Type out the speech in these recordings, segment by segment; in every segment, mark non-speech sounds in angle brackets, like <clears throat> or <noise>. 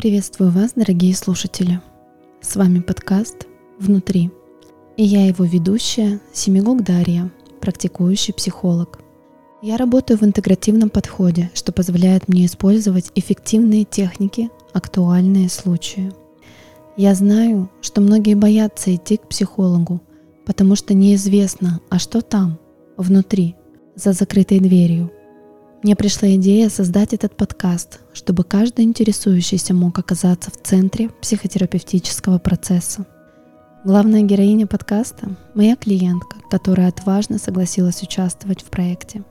Приветствую вас, дорогие слушатели. С вами подкаст «Внутри». И я его ведущая Семигук Дарья, практикующий психолог. Я работаю в интегративном подходе, что позволяет мне использовать эффективные техники, актуальные случаи. Я знаю, что многие боятся идти к психологу, потому что неизвестно, а что там, внутри, за закрытой дверью – мне пришла идея создать этот подкаст, чтобы каждый интересующийся мог оказаться в центре психотерапевтического процесса. Главная героиня подкаста – моя клиентка, которая отважно согласилась участвовать в проекте.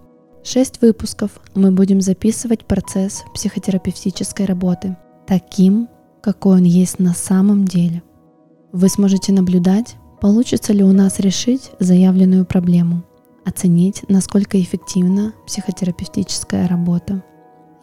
Шесть выпусков мы будем записывать процесс психотерапевтической работы таким, какой он есть на самом деле. Вы сможете наблюдать, получится ли у нас решить заявленную проблему – оценить, насколько эффективна психотерапевтическая работа.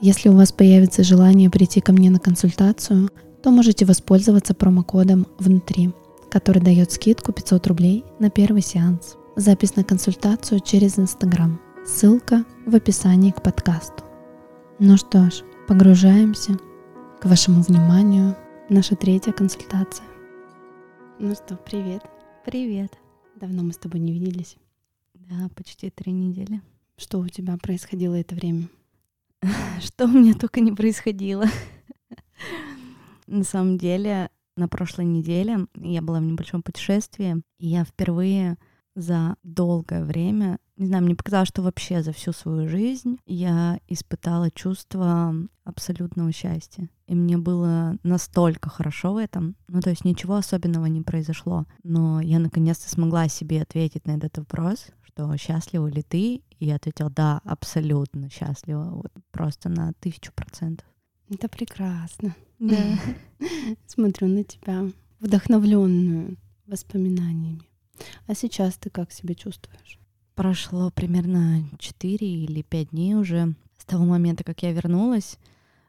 Если у вас появится желание прийти ко мне на консультацию, то можете воспользоваться промокодом «Внутри», который дает скидку 500 рублей на первый сеанс. Запись на консультацию через Инстаграм. Ссылка в описании к подкасту. Ну что ж, погружаемся к вашему вниманию. Наша третья консультация. Ну что, привет. Привет. Давно мы с тобой не виделись. Да, почти три недели. Что у тебя происходило это время? <laughs> Что у меня только не происходило. <laughs> На самом деле, на прошлой неделе я была в небольшом путешествии, и я впервые за долгое время, не знаю, мне показалось, что вообще за всю свою жизнь я испытала чувство абсолютного счастья. И мне было настолько хорошо в этом. Ну, то есть ничего особенного не произошло. Но я наконец-то смогла себе ответить на этот вопрос, что счастлива ли ты? И я ответила, да, абсолютно счастлива. Вот просто на тысячу процентов. Это прекрасно. Да. <laughs> Смотрю на тебя, вдохновленную воспоминаниями. А сейчас ты как себя чувствуешь? Прошло примерно 4 или 5 дней уже с того момента, как я вернулась.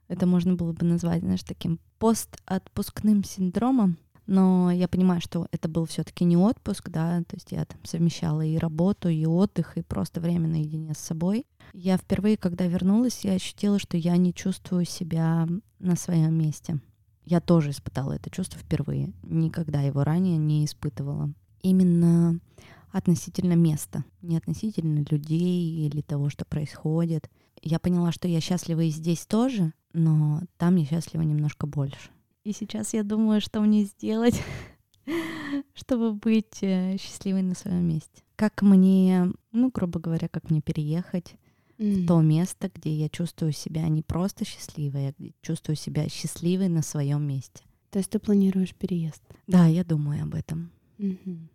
Это можно было бы назвать, знаешь, таким постотпускным синдромом. Но я понимаю, что это был все-таки не отпуск, да, то есть я там совмещала и работу, и отдых, и просто время наедине с собой. Я впервые, когда вернулась, я ощутила, что я не чувствую себя на своем месте. Я тоже испытала это чувство впервые, никогда его ранее не испытывала именно относительно места, не относительно людей или того, что происходит. Я поняла, что я счастлива и здесь тоже, но там я счастлива немножко больше. И сейчас я думаю, что мне сделать, <laughs> чтобы быть э, счастливой на своем месте. Как мне, ну, грубо говоря, как мне переехать mm. в то место, где я чувствую себя не просто счастливой, а чувствую себя счастливой на своем месте. То есть ты планируешь переезд? Да, я думаю об этом. Mm-hmm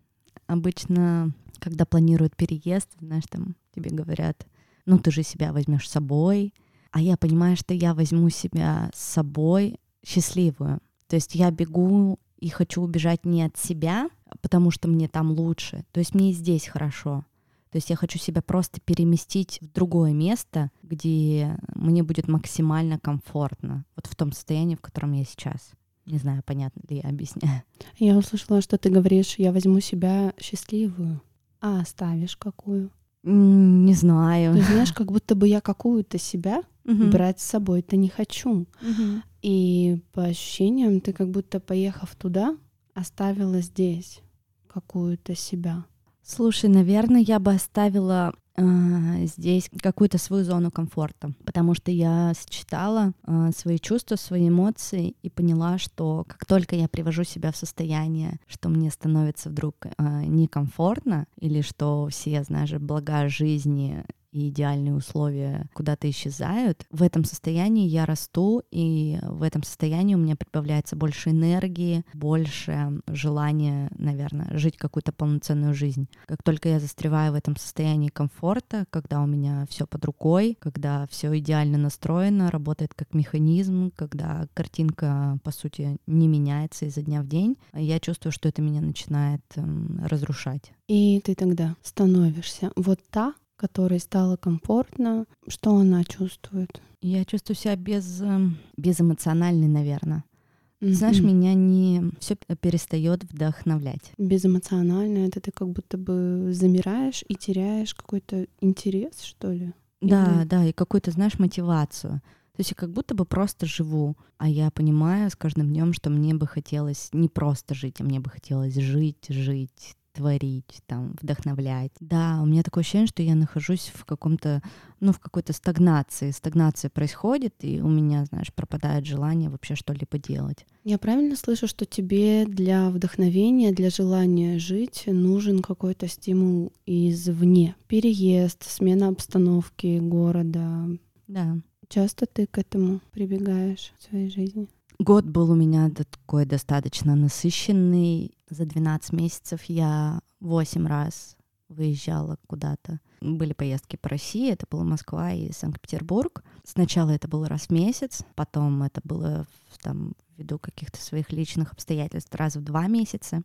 обычно, когда планируют переезд, знаешь, там тебе говорят, ну ты же себя возьмешь с собой, а я понимаю, что я возьму себя с собой счастливую. То есть я бегу и хочу убежать не от себя, потому что мне там лучше. То есть мне и здесь хорошо. То есть я хочу себя просто переместить в другое место, где мне будет максимально комфортно, вот в том состоянии, в котором я сейчас. Не знаю, понятно ли я объясняю. Я услышала, что ты говоришь, я возьму себя счастливую, а оставишь какую? Не знаю. Ты знаешь, как будто бы я какую-то себя угу. брать с собой-то не хочу. Угу. И по ощущениям ты как будто поехав туда, оставила здесь какую-то себя. Слушай, наверное, я бы оставила э, здесь какую-то свою зону комфорта, потому что я сочетала э, свои чувства, свои эмоции и поняла, что как только я привожу себя в состояние, что мне становится вдруг э, некомфортно или что все, знаешь, блага жизни и идеальные условия куда-то исчезают, в этом состоянии я расту, и в этом состоянии у меня прибавляется больше энергии, больше желания, наверное, жить какую-то полноценную жизнь. Как только я застреваю в этом состоянии комфорта, когда у меня все под рукой, когда все идеально настроено, работает как механизм, когда картинка, по сути, не меняется изо дня в день, я чувствую, что это меня начинает эм, разрушать. И ты тогда становишься вот та, которой стало комфортно, что она чувствует? Я чувствую себя без, эм, безэмоциональной, наверное. Mm-hmm. Знаешь, меня не все перестает вдохновлять. Безэмоционально это ты как будто бы замираешь и теряешь какой-то интерес, что ли? Да, Или... да, и какую-то, знаешь, мотивацию. То есть я как будто бы просто живу, а я понимаю с каждым днем, что мне бы хотелось не просто жить, а мне бы хотелось жить, жить, творить, там, вдохновлять. Да, у меня такое ощущение, что я нахожусь в каком-то, ну, в какой-то стагнации. Стагнация происходит, и у меня, знаешь, пропадает желание вообще что-либо делать. Я правильно слышу, что тебе для вдохновения, для желания жить нужен какой-то стимул извне? Переезд, смена обстановки города. Да. Часто ты к этому прибегаешь в своей жизни? Год был у меня такой достаточно насыщенный. За 12 месяцев я 8 раз выезжала куда-то. Были поездки по России, это была Москва и Санкт-Петербург. Сначала это было раз в месяц, потом это было там ввиду каких-то своих личных обстоятельств раз в два месяца.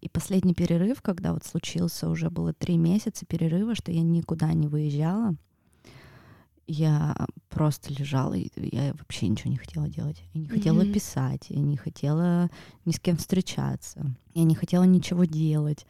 И последний перерыв, когда вот случился, уже было три месяца перерыва, что я никуда не выезжала я просто лежала, и я вообще ничего не хотела делать. Я не хотела mm-hmm. писать, я не хотела ни с кем встречаться, я не хотела ничего делать.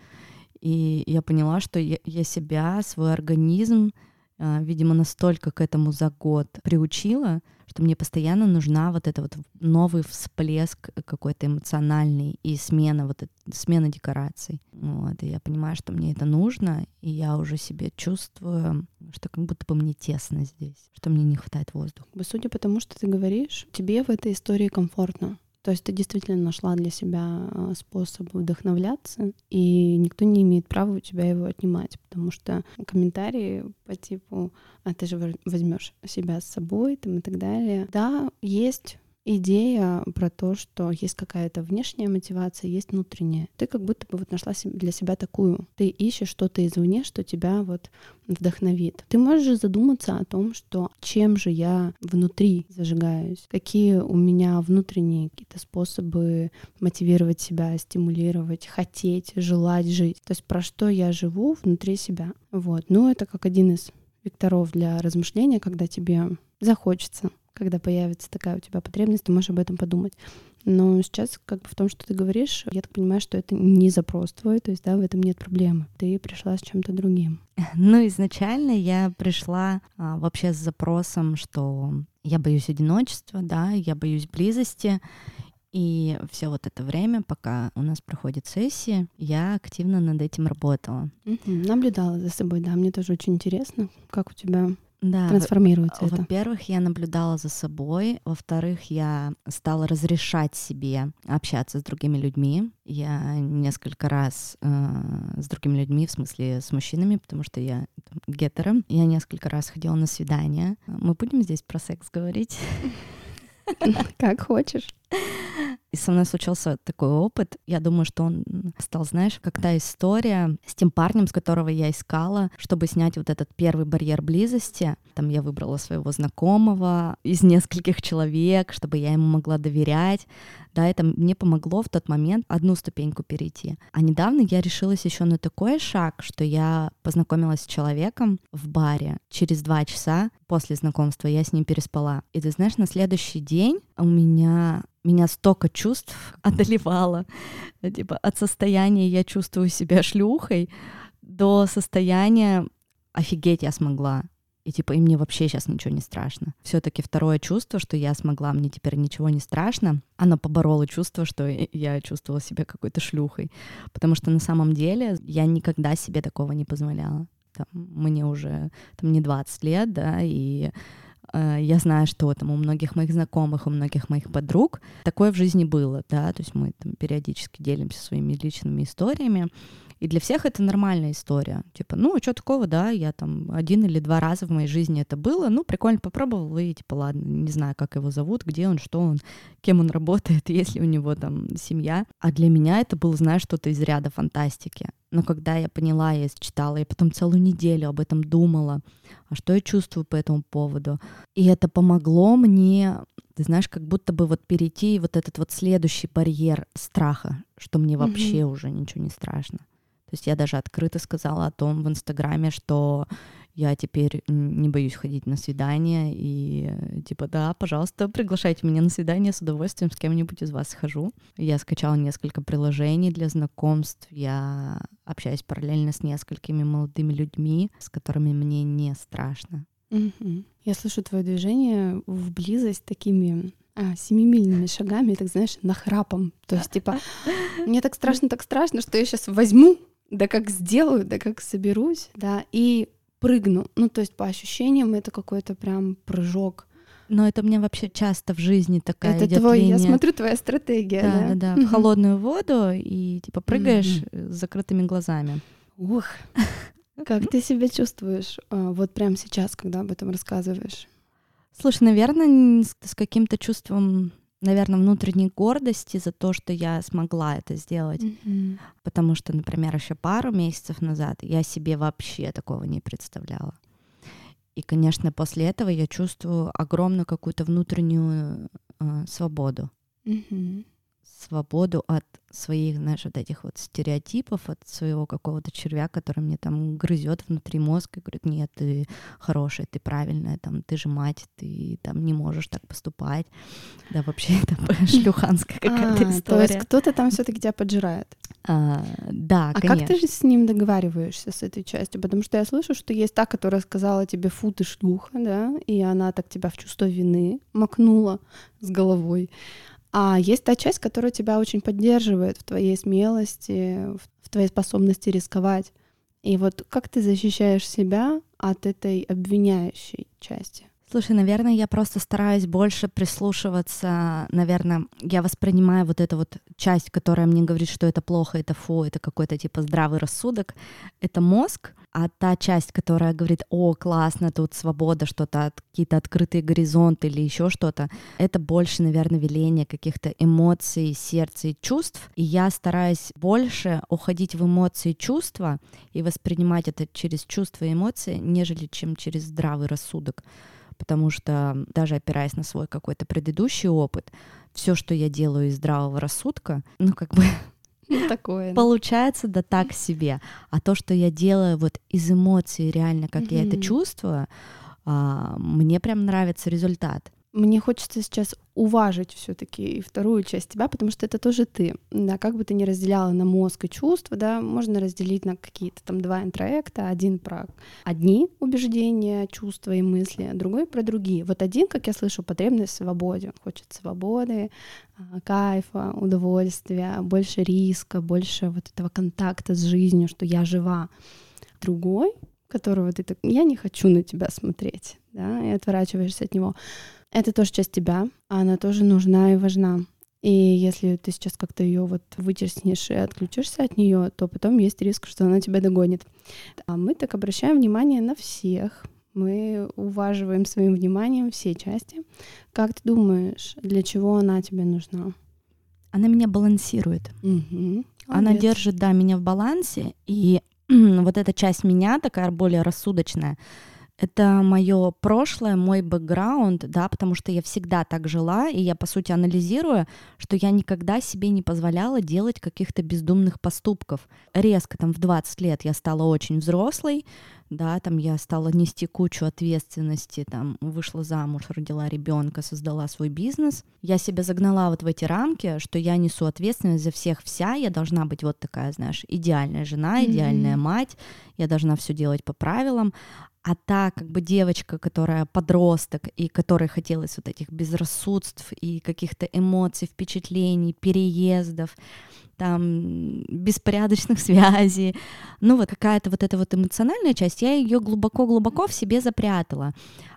И я поняла, что я, я себя, свой организм а, видимо, настолько к этому за год приучила, что мне постоянно нужна вот эта вот новый всплеск какой-то эмоциональный и смена вот это, смена декораций. Вот, и я понимаю, что мне это нужно, и я уже себе чувствую, что как будто бы мне тесно здесь, что мне не хватает воздуха. Судя по тому, что ты говоришь, тебе в этой истории комфортно. То есть ты действительно нашла для себя а, способ вдохновляться, и никто не имеет права у тебя его отнимать, потому что комментарии по типу «а ты же возьмешь себя с собой» там, и так далее. Да, есть идея про то, что есть какая-то внешняя мотивация, есть внутренняя. Ты как будто бы вот нашла для себя такую. Ты ищешь что-то извне, что тебя вот вдохновит. Ты можешь задуматься о том, что чем же я внутри зажигаюсь, какие у меня внутренние какие-то способы мотивировать себя, стимулировать, хотеть, желать жить. То есть про что я живу внутри себя. Вот. Ну, это как один из векторов для размышления, когда тебе захочется когда появится такая у тебя потребность, ты можешь об этом подумать. Но сейчас, как бы в том, что ты говоришь, я так понимаю, что это не запрос твой, то есть, да, в этом нет проблемы. Ты пришла с чем-то другим. <laughs> Ну, изначально я пришла а, вообще с запросом, что я боюсь одиночества, да, я боюсь близости, и все вот это время, пока у нас проходит сессия, я активно над этим работала. Угу, наблюдала за собой, да. Мне тоже очень интересно, как у тебя да, трансформируется это? Во-первых, я наблюдала за собой. Во-вторых, я стала разрешать себе общаться с другими людьми. Я несколько раз э, с другими людьми, в смысле с мужчинами, потому что я там, гетера. Я несколько раз ходила на свидания. Мы будем здесь про секс говорить? Как хочешь. И со мной случился такой опыт. Я думаю, что он стал, знаешь, как та история с тем парнем, с которого я искала, чтобы снять вот этот первый барьер близости. Там я выбрала своего знакомого из нескольких человек, чтобы я ему могла доверять. Да, это мне помогло в тот момент одну ступеньку перейти. А недавно я решилась еще на такой шаг, что я познакомилась с человеком в баре. Через два часа после знакомства я с ним переспала. И ты знаешь, на следующий день у меня меня столько чувств <laughs> одолевало. Типа от состояния я чувствую себя <laughs> шлюхой до состояния офигеть я смогла. И типа, и мне вообще сейчас ничего не страшно. Все-таки второе чувство, что я смогла, мне теперь ничего не страшно, оно побороло чувство, что я чувствовала себя какой-то шлюхой. Потому что на самом деле я никогда себе такого не позволяла. Там, мне уже там не 20 лет, да, и я знаю, что там у многих моих знакомых, у многих моих подруг такое в жизни было, да, то есть мы там периодически делимся своими личными историями, и для всех это нормальная история. Типа, ну, что такого, да, я там один или два раза в моей жизни это было, ну, прикольно попробовал, и типа, ладно, не знаю, как его зовут, где он, что он, кем он работает, <laughs> есть ли у него там семья. А для меня это было, знаешь, что-то из ряда фантастики. Но когда я поняла, я читала, я потом целую неделю об этом думала, а что я чувствую по этому поводу. И это помогло мне, ты знаешь, как будто бы вот перейти вот этот вот следующий барьер страха, что мне вообще mm-hmm. уже ничего не страшно. То есть я даже открыто сказала о том в Инстаграме, что я теперь не боюсь ходить на свидания, и типа, да, пожалуйста, приглашайте меня на свидание, с удовольствием с кем-нибудь из вас схожу. Я скачала несколько приложений для знакомств, я общаюсь параллельно с несколькими молодыми людьми, с которыми мне не страшно. Я слышу твое движение в близость такими а, семимильными шагами, так знаешь, нахрапом. То есть, типа, мне так страшно, так страшно, что я сейчас возьму, да как сделаю, да как соберусь, да, и прыгну. Ну, то есть, по ощущениям, это какой-то прям прыжок. Но это меня вообще часто в жизни такая это идёт твой, я линия. смотрю, твоя стратегия, Да, да? да, да, в холодную воду и типа прыгаешь э, с закрытыми глазами. Ух, <laughs> как ты себя чувствуешь а, вот прямо сейчас, когда об этом рассказываешь? Слушай, наверное, с каким-то чувством, наверное, внутренней гордости за то, что я смогла это сделать. Мгм. Потому что, например, еще пару месяцев назад я себе вообще такого не представляла. И, конечно, после этого я чувствую огромную какую-то внутреннюю э, свободу. Мгм. Свободу от своих, знаешь, вот этих вот стереотипов, от своего какого-то червя, который мне там грызет внутри мозга и говорит, нет, ты хорошая, ты правильная, там, ты же мать, ты там не можешь так поступать. Да, вообще <laughs> это <laughs> шлюханская какая-то А, То история. есть кто-то там все-таки тебя поджирает. А, да, А конечно. как ты же с ним договариваешься, с этой частью? Потому что я слышу, что есть та, которая сказала тебе «фу, ты шлюха», да, и она так тебя в чувство вины макнула с головой. А есть та часть, которая тебя очень поддерживает в твоей смелости, в твоей способности рисковать. И вот как ты защищаешь себя от этой обвиняющей части? Слушай, наверное, я просто стараюсь больше прислушиваться. Наверное, я воспринимаю вот эту вот часть, которая мне говорит, что это плохо, это фу, это какой-то типа здравый рассудок. Это мозг, а та часть, которая говорит, о, классно, тут свобода, что-то, от- какие-то открытые горизонты или еще что-то, это больше, наверное, веление каких-то эмоций, сердца и чувств. И я стараюсь больше уходить в эмоции чувства и воспринимать это через чувства и эмоции, нежели чем через здравый рассудок потому что даже опираясь на свой какой-то предыдущий опыт, все, что я делаю из здравого рассудка, ну как бы <laughs> Ну, такое. получается да так себе. А то, что я делаю вот из эмоций реально, как я это чувствую, а, мне прям нравится результат. Мне хочется сейчас уважить все-таки вторую часть тебя, потому что это тоже ты. Да, как бы ты ни разделяла на мозг и чувства, да, можно разделить на какие-то там два интроекта. Один про одни убеждения, чувства и мысли, а другой про другие. Вот один, как я слышу, потребность в свободе. Хочет свободы, а, кайфа, удовольствия, больше риска, больше вот этого контакта с жизнью, что я жива. Другой, которого ты так, я не хочу на тебя смотреть, да, и отворачиваешься от него. Это тоже часть тебя, а она тоже нужна и важна. И если ты сейчас как-то ее вот вытеснишь и отключишься от нее, то потом есть риск, что она тебя догонит. А мы так обращаем внимание на всех. Мы уваживаем своим вниманием все части. Как ты думаешь, для чего она тебе нужна? Она меня балансирует. Мгм. Она Молодец. держит, да, меня в балансе, и <clears throat> вот эта часть меня такая более рассудочная. Это мое прошлое, мой бэкграунд, да, потому что я всегда так жила, и я, по сути, анализирую, что я никогда себе не позволяла делать каких-то бездумных поступков. Резко там в 20 лет я стала очень взрослой, да, там я стала нести кучу ответственности, там вышла замуж, родила ребенка, создала свой бизнес. Я себя загнала вот в эти рамки, что я несу ответственность за всех вся, я должна быть вот такая, знаешь, идеальная жена, идеальная мать, я должна все делать по правилам. А та как бы девочка, которая подросток и которой хотелось вот этих безрассудств и каких-то эмоций, впечатлений, переездов, там беспорядочных <laughs> связей, ну вот какая-то вот эта вот эмоциональная часть, я ее глубоко-глубоко в себе запрятала.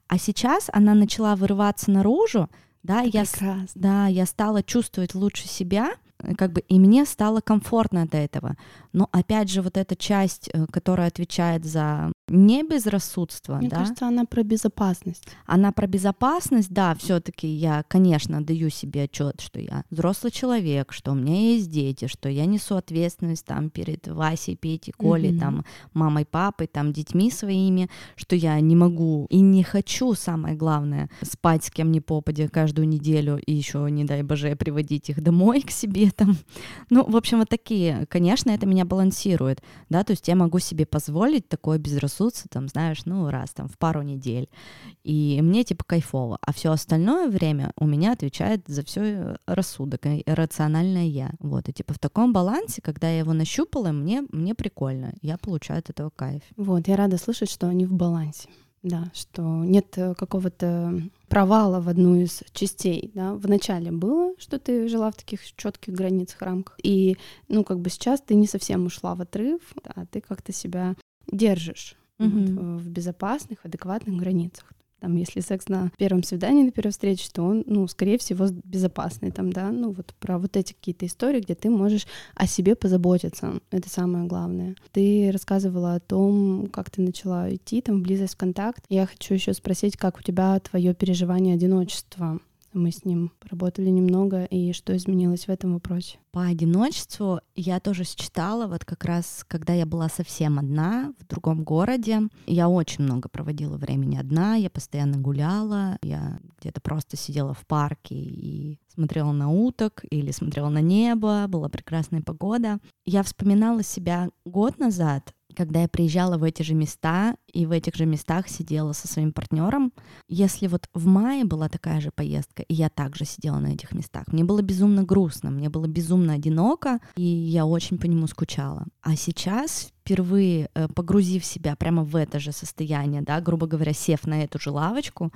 А сейчас она начала вырываться наружу, да, я, с- Прекрасно. да, я стала чувствовать лучше себя, как бы, и мне стало комфортно от этого. Но опять же, вот эта часть, э, которая отвечает за не безрассудство, Мне да, кажется, она про безопасность. она про безопасность, да, все-таки я, конечно, даю себе отчет, что я взрослый человек, что у меня есть дети, что я несу ответственность там перед Васей, Петей, Колей, Мгм. там мамой, папой, там детьми своими, что я не могу и не хочу, самое главное, спать с кем ни попадя каждую неделю и еще, не дай боже, приводить их домой к себе там. Ну, в общем, вот такие, конечно, это меня балансирует, да, то есть я могу себе позволить такое безрассудство, там, знаешь, ну, раз там в пару недель, и мне типа кайфово, а все остальное время у меня отвечает за все рассудок, и рациональное я, вот, и типа в таком балансе, когда я его нащупала, мне, мне прикольно, я получаю от этого кайф. Вот, я рада слышать, что они в балансе. Да, что нет э, какого-то провала в одну из частей. Да? Вначале было, что ты жила в таких четких границах, рамках. И, ну, как бы сейчас ты не совсем ушла в отрыв, а ты как-то себя держишь mm-hmm. вот, в безопасных, адекватных границах там, если секс на первом свидании, на первой встрече, то он, ну, скорее всего, безопасный там, да, ну, вот про вот эти какие-то истории, где ты можешь о себе позаботиться, это самое главное. Ты рассказывала о том, как ты начала идти там в близость в контакт. Я хочу еще спросить, как у тебя твое переживание одиночества мы с ним поработали немного, и что изменилось в этом вопросе? По одиночеству я тоже считала, вот как раз, когда я была совсем одна в другом городе, я очень много проводила времени одна, я постоянно гуляла, я где-то просто сидела в парке и смотрела на уток или смотрела на небо, была прекрасная погода. Я вспоминала себя год назад, когда я приезжала в эти же места и в этих же местах сидела со своим партнером, если вот в мае была такая же поездка, и я также сидела на этих местах, мне было безумно грустно, мне было безумно одиноко, и я очень по нему скучала. А сейчас впервые э, погрузив себя прямо в это же состояние, да, грубо говоря, сев на эту же лавочку,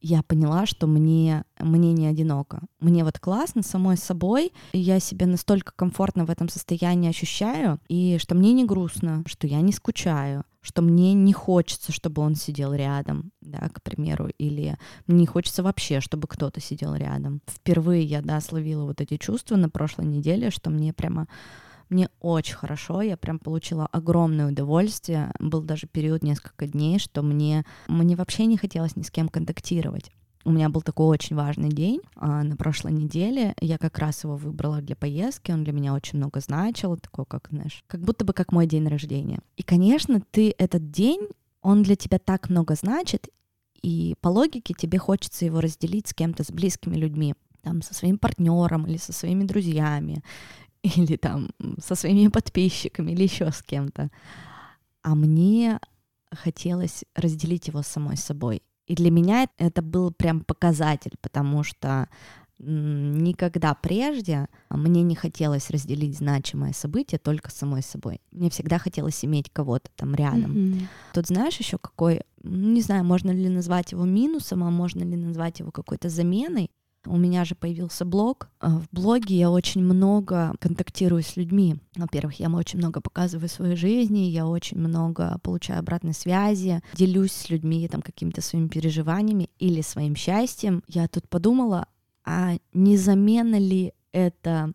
я поняла, что мне, мне не одиноко. Мне вот классно самой собой, я себя настолько комфортно в этом состоянии ощущаю, и что мне не грустно, что я не скучаю, что мне не хочется, чтобы он сидел рядом, да, к примеру, или мне не хочется вообще, чтобы кто-то сидел рядом. Впервые я, да, словила вот эти чувства на прошлой неделе, что мне прямо мне очень хорошо, я прям получила огромное удовольствие. Был даже период несколько дней, что мне, мне вообще не хотелось ни с кем контактировать. У меня был такой очень важный день а, на прошлой неделе. Я как раз его выбрала для поездки. Он для меня очень много значил. Такой, как, знаешь, как будто бы как мой день рождения. И, конечно, ты этот день, он для тебя так много значит, и по логике тебе хочется его разделить с кем-то, с близкими людьми там, со своим партнером или со своими друзьями, или там со своими <laughs> подписчиками, или еще с кем-то. А мне хотелось разделить его с самой собой. И для меня это был прям показатель, потому что никогда прежде мне не хотелось разделить значимое событие только с самой собой. Мне всегда хотелось иметь кого-то там рядом. Mm-hmm. Тут знаешь еще какой, не знаю, можно ли назвать его минусом, а можно ли назвать его какой-то заменой. У меня же появился блог. А в блоге я очень много контактирую с людьми. Во-первых, я очень много показываю своей жизни, я очень много получаю обратной связи, делюсь с людьми там какими-то своими переживаниями или своим счастьем. Я тут подумала, а не замена ли это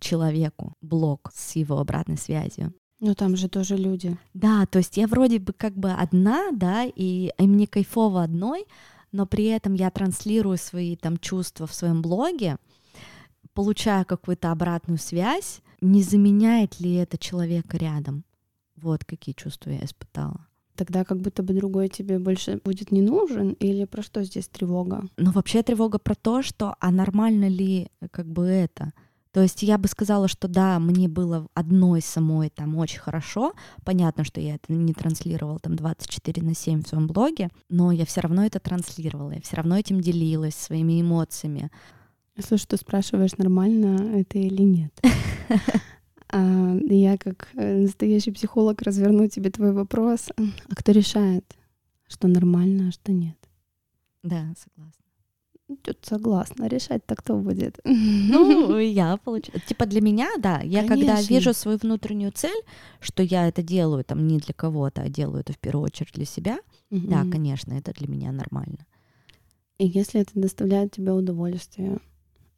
человеку блог с его обратной связью? Ну там же тоже люди. Да, то есть я вроде бы как бы одна, да, и, и мне кайфово одной, но при этом я транслирую свои там чувства в своем блоге, получаю какую-то обратную связь, не заменяет ли это человека рядом? Вот какие чувства я испытала. Тогда как будто бы другой тебе больше будет не нужен, или про что здесь тревога? Ну, вообще тревога про то, что, а нормально ли как бы это? То есть я бы сказала, что да, мне было одной самой там очень хорошо. Понятно, что я это не транслировала там 24 на 7 в своем блоге, но я все равно это транслировала, я все равно этим делилась своими эмоциями. Слушай, ты спрашиваешь, нормально это или нет? <laughs> А, я как э, настоящий психолог разверну тебе твой вопрос. А кто решает, что нормально, а что нет? Да, согласна. Тут согласна. Решать-то кто будет? <laughs> Ну, я получаю. Типа для меня, да. Я Конечно. когда вижу свою внутреннюю цель, что я это делаю там не для кого-то, а делаю это в первую очередь для себя, угу. да, конечно, это для меня нормально. И если это доставляет тебе удовольствие,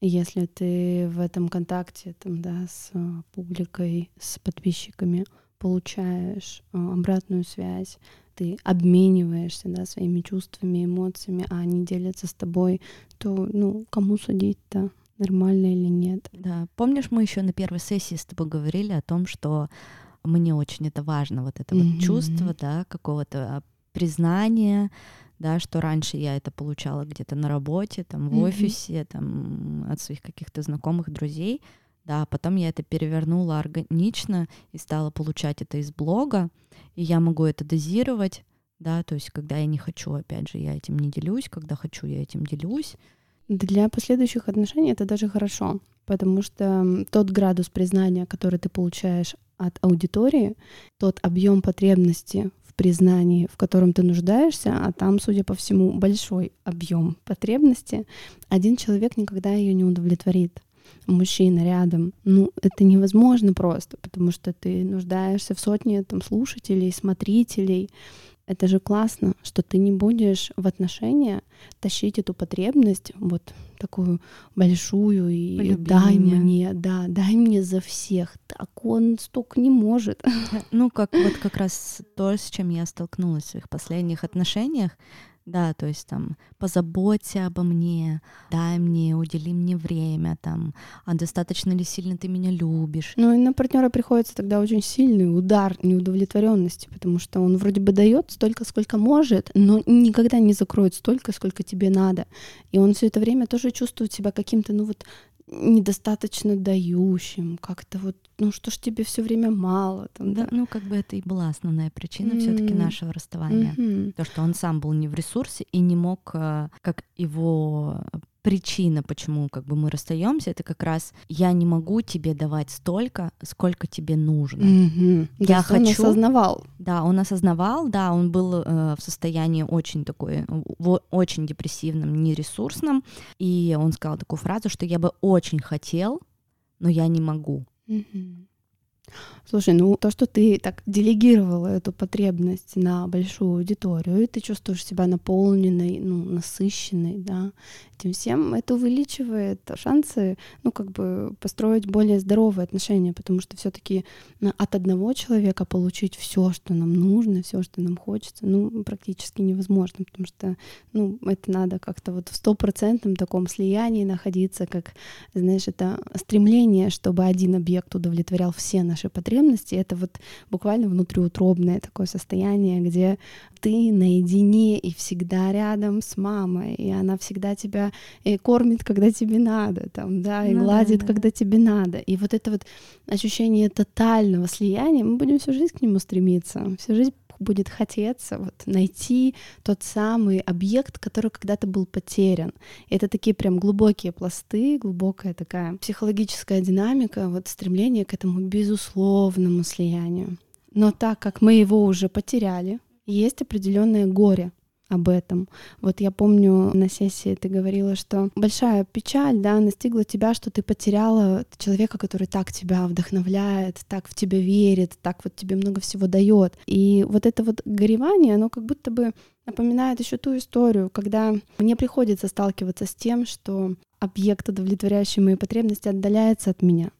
если ты в этом контакте там, да, с публикой, с подписчиками получаешь э, обратную связь, ты обмениваешься да, своими чувствами, эмоциями, а они делятся с тобой, то ну кому судить-то? Нормально или нет? Да, помнишь, мы еще на первой сессии с тобой говорили о том, что мне очень это важно, вот это mm-hmm. вот чувство, да, какого-то а, признания, да, что раньше я это получала где-то на работе, там, в mm-hmm. офисе, там, от своих каких-то знакомых, друзей, да, потом я это перевернула органично и стала получать это из блога, и я могу это дозировать, да, то есть когда я не хочу, опять же, я этим не делюсь, когда хочу, я этим делюсь. Для последующих отношений это даже хорошо, потому что тот градус признания, который ты получаешь от аудитории тот объем потребности в признании, в котором ты нуждаешься, а там, судя по всему, большой объем потребности, один человек никогда ее не удовлетворит мужчина рядом, ну, это невозможно просто, потому что ты нуждаешься в сотне там слушателей, смотрителей, это же классно, что ты не будешь в отношения тащить эту потребность вот такую большую и Полюби дай меня. мне, да, дай мне за всех. Так он столько не может. Ну, как вот как раз то, с чем я столкнулась в своих последних отношениях, да, то есть там позаботься обо мне, дай мне, удели мне время, там, а достаточно ли сильно ты меня любишь. Ну и на партнера приходится тогда очень сильный удар неудовлетворенности, потому что он вроде бы дает столько, сколько может, но никогда не закроет столько, сколько тебе надо. И он все это время тоже чувствует себя каким-то, ну вот, недостаточно дающим, как-то вот, ну что ж тебе все время мало. Там, да, да, ну как бы это и была основная причина mm-hmm. все-таки нашего расставания. Mm-hmm. То, что он сам был не в ресурсе и не мог, э, как его причина, почему как бы мы расстаемся, это как раз я не могу тебе давать столько, сколько тебе нужно. Mm-hmm. Я хочу. Он осознавал. Да, он осознавал, да, он был э, в состоянии очень такой, в, очень депрессивном, нересурсном, и он сказал такую фразу, что я бы очень хотел, но я не могу. Mm-hmm. Слушай, ну то, что ты так делегировала эту потребность на большую аудиторию, и ты чувствуешь себя наполненной, ну, насыщенной, да, этим всем, это увеличивает шансы, ну, как бы построить более здоровые отношения, потому что все-таки ну, от одного человека получить все, что нам нужно, все, что нам хочется, ну, практически невозможно, потому что, ну, это надо как-то вот в стопроцентном таком слиянии находиться, как, знаешь, это стремление, чтобы один объект удовлетворял все наши потребности, это вот буквально внутриутробное такое состояние, где ты наедине и всегда рядом с мамой, и она всегда тебя и кормит, когда тебе надо, там, да, и ну, гладит, да, да. когда тебе надо. И вот это вот ощущение тотального слияния, мы будем всю жизнь к нему стремиться, всю жизнь будет хотеться вот найти тот самый объект, который когда-то был потерян. Это такие прям глубокие пласты, глубокая такая психологическая динамика, вот стремление к этому безусловному слиянию. Но так как мы его уже потеряли, есть определенное горе об этом. Вот я помню на сессии ты говорила, что большая печаль, да, настигла тебя, что ты потеряла человека, который так тебя вдохновляет, так в тебя верит, так вот тебе много всего дает. И вот это вот горевание, оно как будто бы напоминает еще ту историю, когда мне приходится сталкиваться с тем, что объект, удовлетворяющий мои потребности, отдаляется от меня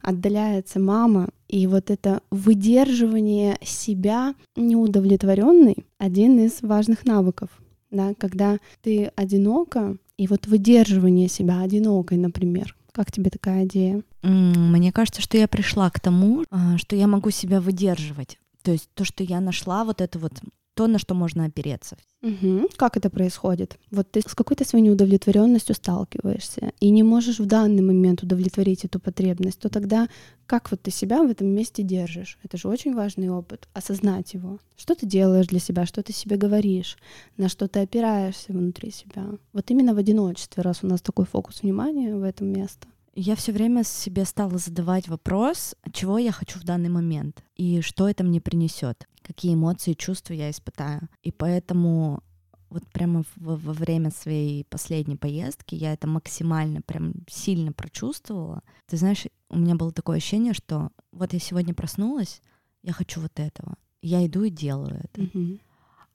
отдаляется мама, и вот это выдерживание себя неудовлетворенный один из важных навыков, да, когда ты одинока, и вот выдерживание себя одинокой, например. Как тебе такая идея? Мне кажется, что я пришла к тому, а, что я могу себя выдерживать. То есть то, что я нашла вот это вот то, на что можно опереться. Угу. Как это происходит? Вот ты с какой-то своей неудовлетворенностью сталкиваешься и не можешь в данный момент удовлетворить эту потребность, то тогда как вот ты себя в этом месте держишь? Это же очень важный опыт, осознать его. Что ты делаешь для себя, что ты себе говоришь, на что ты опираешься внутри себя. Вот именно в одиночестве, раз у нас такой фокус внимания в этом место. Я все время себе стала задавать вопрос, чего я хочу в данный момент и что это мне принесет какие эмоции, чувства я испытаю. И поэтому вот прямо во, время своей последней поездки я это максимально, прям сильно прочувствовала. Ты знаешь, у меня было такое ощущение, что вот я сегодня проснулась, я хочу вот этого. Я иду и делаю это. Mm-hmm.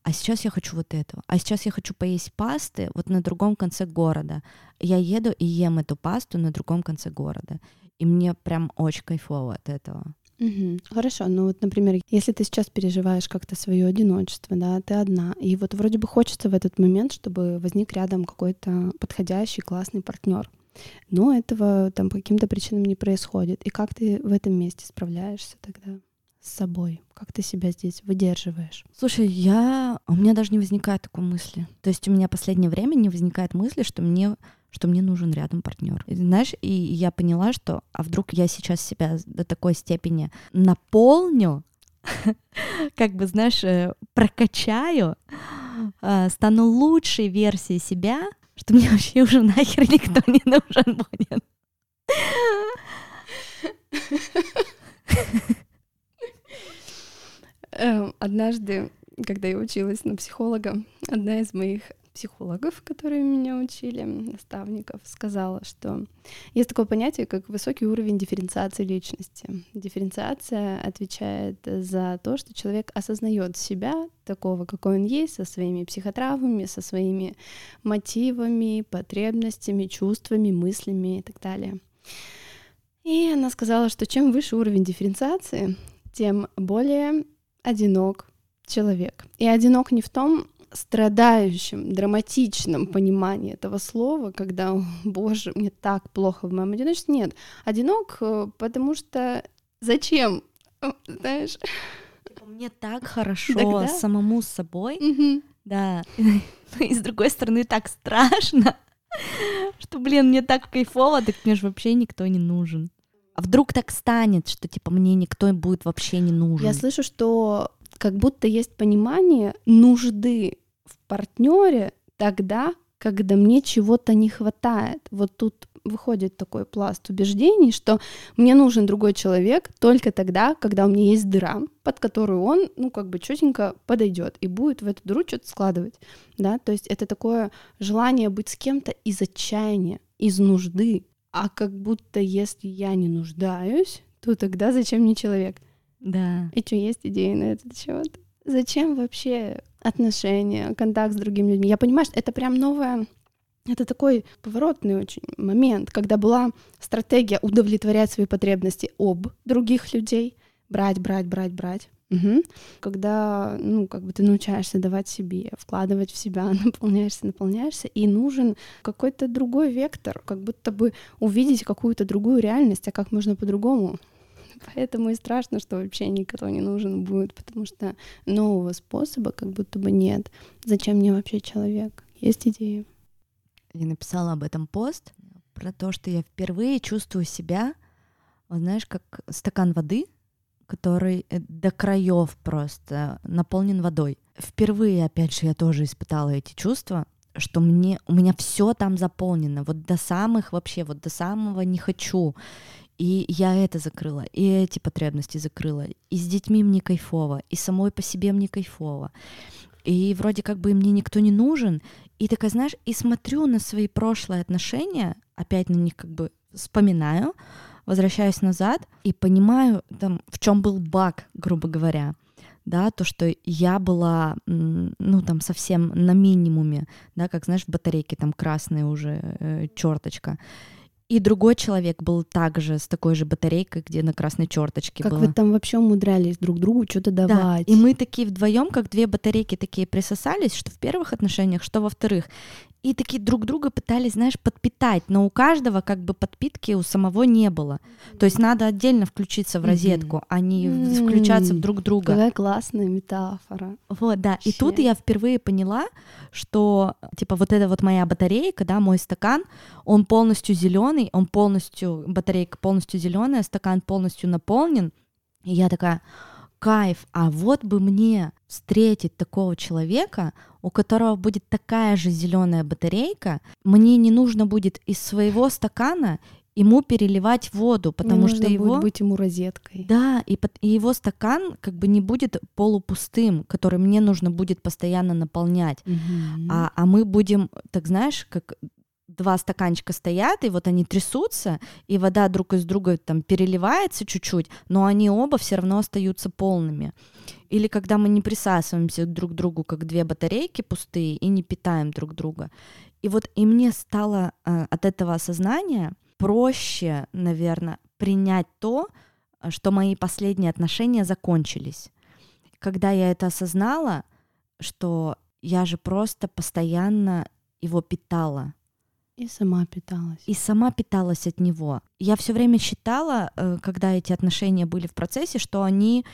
А сейчас я хочу вот этого. А сейчас я хочу поесть пасты вот на другом конце города. Я еду и ем эту пасту на другом конце города. И мне прям очень кайфово от этого. Угу. Хорошо, ну вот, например, если ты сейчас переживаешь как-то свое одиночество, да, ты одна, и вот вроде бы хочется в этот момент, чтобы возник рядом какой-то подходящий классный партнер, но этого там по каким-то причинам не происходит. И как ты в этом месте справляешься тогда? С собой? Как ты себя здесь выдерживаешь? Слушай, я... У меня даже не возникает такой мысли. То есть у меня последнее время не возникает мысли, что мне что мне нужен рядом партнер. знаешь, и я поняла, что а вдруг я сейчас себя до такой степени наполню, <laughs> как бы, знаешь, э, прокачаю, э, стану лучшей версией себя, что мне вообще уже нахер никто не нужен будет. <laughs> <laughs> Эм, однажды, когда я училась на психолога, одна из моих психологов, которые меня учили, наставников, сказала, что есть такое понятие, как высокий уровень дифференциации личности. Дифференциация отвечает за то, что человек осознает себя такого, какой он есть, со своими психотравмами, со своими мотивами, потребностями, чувствами, мыслями и так далее. И она сказала, что чем выше уровень дифференциации, тем более одинок человек. И одинок не в том, страдающем, драматичном понимании этого слова, когда, <laughs> боже, мне так плохо в моем одиночестве. Нет, одинок, э, потому что зачем, знаешь? Типа, мне так хорошо Тогда... самому с собой, угу. да. <laughs> И с другой стороны, так страшно, <laughs> что, блин, мне так кайфово, так мне же вообще никто не нужен. А вдруг так станет, что типа мне никто будет вообще не нужен? Я слышу, что как будто есть понимание нужды в партнере тогда, когда мне чего-то не хватает. Вот тут выходит такой пласт убеждений, что мне нужен другой человек только тогда, когда у меня есть дыра, под которую он, ну, как бы четенько подойдет и будет в эту дыру что-то складывать, да, то есть это такое желание быть с кем-то из отчаяния, из нужды, а как будто если я не нуждаюсь, то тогда зачем мне человек? Да. И что, есть идеи на этот счет? Зачем вообще отношения, контакт с другими людьми? Я понимаю, что это прям новое это такой поворотный очень момент, когда была стратегия удовлетворять свои потребности об других людей, брать, брать, брать, брать. Угу. Когда, ну, как бы ты научаешься давать себе, вкладывать в себя, <laughs> наполняешься, наполняешься, и нужен какой-то другой вектор, как будто бы увидеть какую-то другую реальность, а как можно по-другому <laughs> Поэтому и страшно, что вообще никто не нужен будет, потому что нового способа как будто бы нет. Зачем мне вообще человек? Есть идеи? Я написала об этом пост про то, что я впервые чувствую себя, знаешь, как стакан воды, который э, до краев просто наполнен водой. Впервые, опять же, я тоже испытала эти чувства, что мне у меня все там заполнено, вот до самых вообще, вот до самого не хочу. И я это закрыла, и эти потребности закрыла. И с детьми мне кайфово, и самой по себе мне кайфово. И вроде как бы мне никто не нужен. И такая, знаешь, и смотрю на свои прошлые отношения, опять на них как бы вспоминаю, возвращаюсь назад и понимаю, там, в чем был баг, грубо говоря да, то, что я была, ну, там, совсем на минимуме, да, как, знаешь, в батарейке там красная уже э, черточка, и другой человек был также с такой же батарейкой, где на красной черточке как было. вы там вообще умудрялись друг другу что-то давать. Да. И мы такие вдвоем, как две батарейки, такие присосались, что в первых отношениях, что во вторых и такие друг друга пытались, знаешь, подпитать, но у каждого как бы подпитки у самого не было. То есть надо отдельно включиться в розетку, а не включаться в друг друга. Какая классная метафора. Вот, да. И тут я впервые поняла, что типа вот эта вот моя батарейка, да, мой стакан, он полностью зеленый, он полностью батарейка полностью зеленая, стакан полностью наполнен. И я такая, кайф, а вот бы мне встретить такого человека, у которого будет такая же зеленая батарейка, мне не нужно будет из своего стакана ему переливать воду, потому не что его будет быть ему розеткой. Да, и, и его стакан как бы не будет полупустым, который мне нужно будет постоянно наполнять, угу. а а мы будем, так знаешь, как два стаканчика стоят, и вот они трясутся, и вода друг из друга там переливается чуть-чуть, но они оба все равно остаются полными. Или когда мы не присасываемся друг к другу, как две батарейки пустые, и не питаем друг друга. И вот и мне стало э, от этого осознания проще, наверное, принять то, что мои последние отношения закончились. Когда я это осознала, что я же просто постоянно его питала, и сама питалась. И сама питалась от него. Я все время считала, э, когда эти отношения были в процессе, что они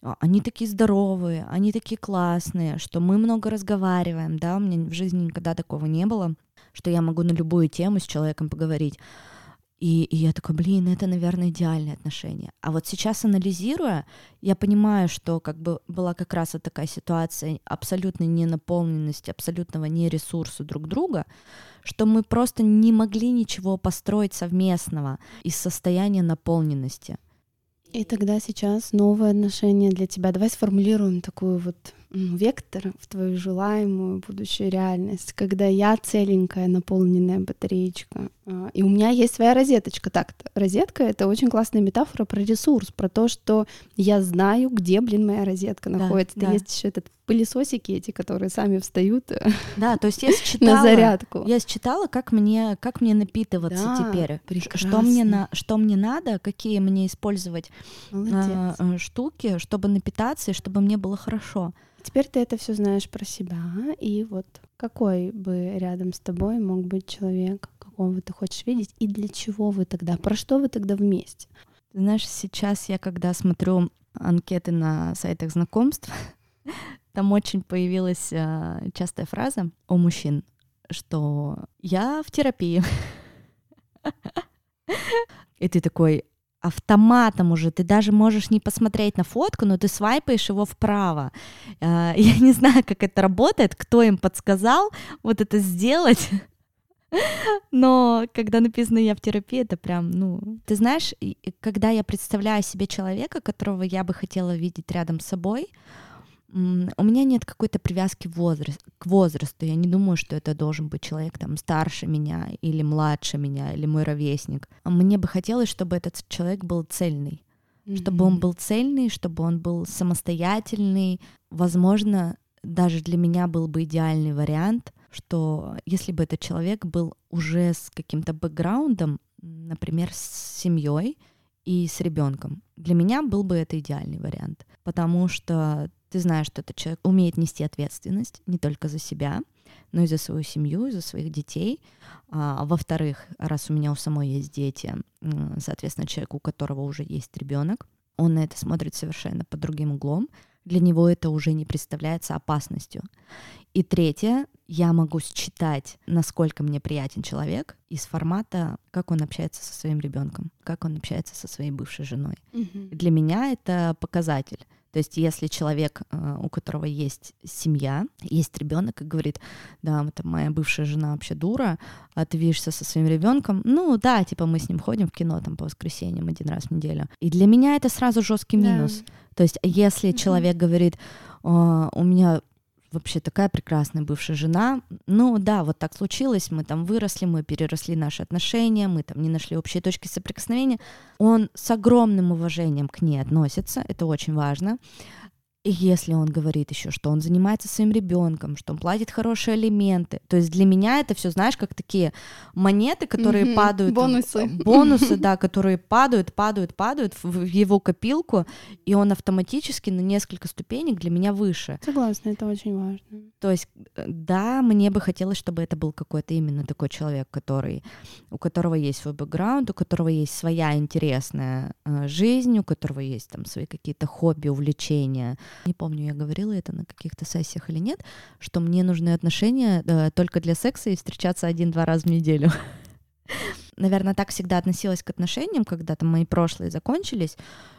а, они такие здоровые, они такие классные, что мы много разговариваем, да, у меня в жизни никогда такого не было, что я могу на любую тему с человеком поговорить. И, и я такой, блин, это, наверное, идеальные отношения. А вот сейчас, анализируя, я понимаю, что как бы была как раз вот такая ситуация абсолютной ненаполненности, абсолютного нересурса друг друга, что мы просто не могли ничего построить совместного из состояния наполненности. И тогда сейчас новые отношения для тебя. Давай сформулируем такую вот вектор в твою желаемую будущую реальность, когда я целенькая, наполненная батареечка, а, и у меня есть своя розеточка. Так, розетка — это очень классная метафора про ресурс, про то, что я знаю, где, блин, моя розетка да, находится. Да. Есть еще этот пылесосики эти, которые сами встают э, да, то есть я <laughs> считала, на зарядку. Я считала, как мне, как мне напитываться да, теперь, прекрасно. что мне, на, что мне надо, какие мне использовать э, штуки, чтобы напитаться и чтобы мне было хорошо. Теперь ты это все знаешь про себя, и вот какой бы рядом с тобой мог быть человек, какого ты хочешь видеть, и для чего вы тогда, про что вы тогда вместе? Знаешь, сейчас я, когда смотрю анкеты на сайтах знакомств, <laughs> там очень появилась э, частая фраза у мужчин, что я в терапии. И ты такой, автоматом уже, ты даже можешь не посмотреть на фотку, но ты свайпаешь его вправо. А, <laughs> я не знаю, как это работает, кто им подсказал вот это сделать, <laughs> но когда написано «я в терапии», это прям, ну... Ты знаешь, когда я представляю себе человека, которого я бы хотела видеть рядом с собой, у меня нет какой-то привязки возраст, к возрасту. Я не думаю, что это должен быть человек там старше меня или младше меня или мой ровесник. Мне бы хотелось, чтобы этот человек был цельный, mm-hmm. чтобы он был цельный, чтобы он был самостоятельный. Возможно, даже для меня был бы идеальный вариант, что если бы этот человек был уже с каким-то бэкграундом, например, с семьей и с ребенком, для меня был бы это идеальный вариант, потому что ты знаешь, что этот человек умеет нести ответственность не только за себя, но и за свою семью, и за своих детей. А, во-вторых, раз у меня у самой есть дети, соответственно, человек, у которого уже есть ребенок, он на это смотрит совершенно под другим углом. Для него это уже не представляется опасностью. И третье, я могу считать, насколько мне приятен человек из формата, как он общается со своим ребенком, как он общается со своей бывшей женой. Угу. Для меня это показатель. То есть, если человек, э, у которого есть семья, есть ребенок, и говорит, да, это моя бывшая жена вообще дура, а ты видишься со своим ребенком, ну да, типа мы с ним ходим в кино там по воскресеньям один раз в неделю. И для меня это сразу жесткий минус. Да. То есть, если mm-hmm. человек говорит, у меня вообще такая прекрасная бывшая жена. Ну да, вот так случилось, мы там выросли, мы переросли наши отношения, мы там не нашли общей точки соприкосновения. Он с огромным уважением к ней относится, это очень важно. И если он говорит еще, что он занимается своим ребенком, что он платит хорошие алименты, то есть для меня это все, знаешь, как такие монеты, которые mm-hmm. падают, бонусы, бонусы, да, которые падают, падают, падают в его копилку, и он автоматически на несколько ступенек для меня выше. Согласна, это очень важно. То есть, э, да, мне бы хотелось, чтобы это был какой-то именно такой человек, который, у которого есть свой бэкграунд, у которого есть своя интересная э, жизнь, у которого есть там свои какие-то хобби, увлечения не помню, я говорила это на каких-то сессиях или нет, что мне нужны отношения да, только для секса и встречаться один-два раза в неделю. <laughs> Наверное, так всегда относилась к отношениям, когда там мои прошлые закончились,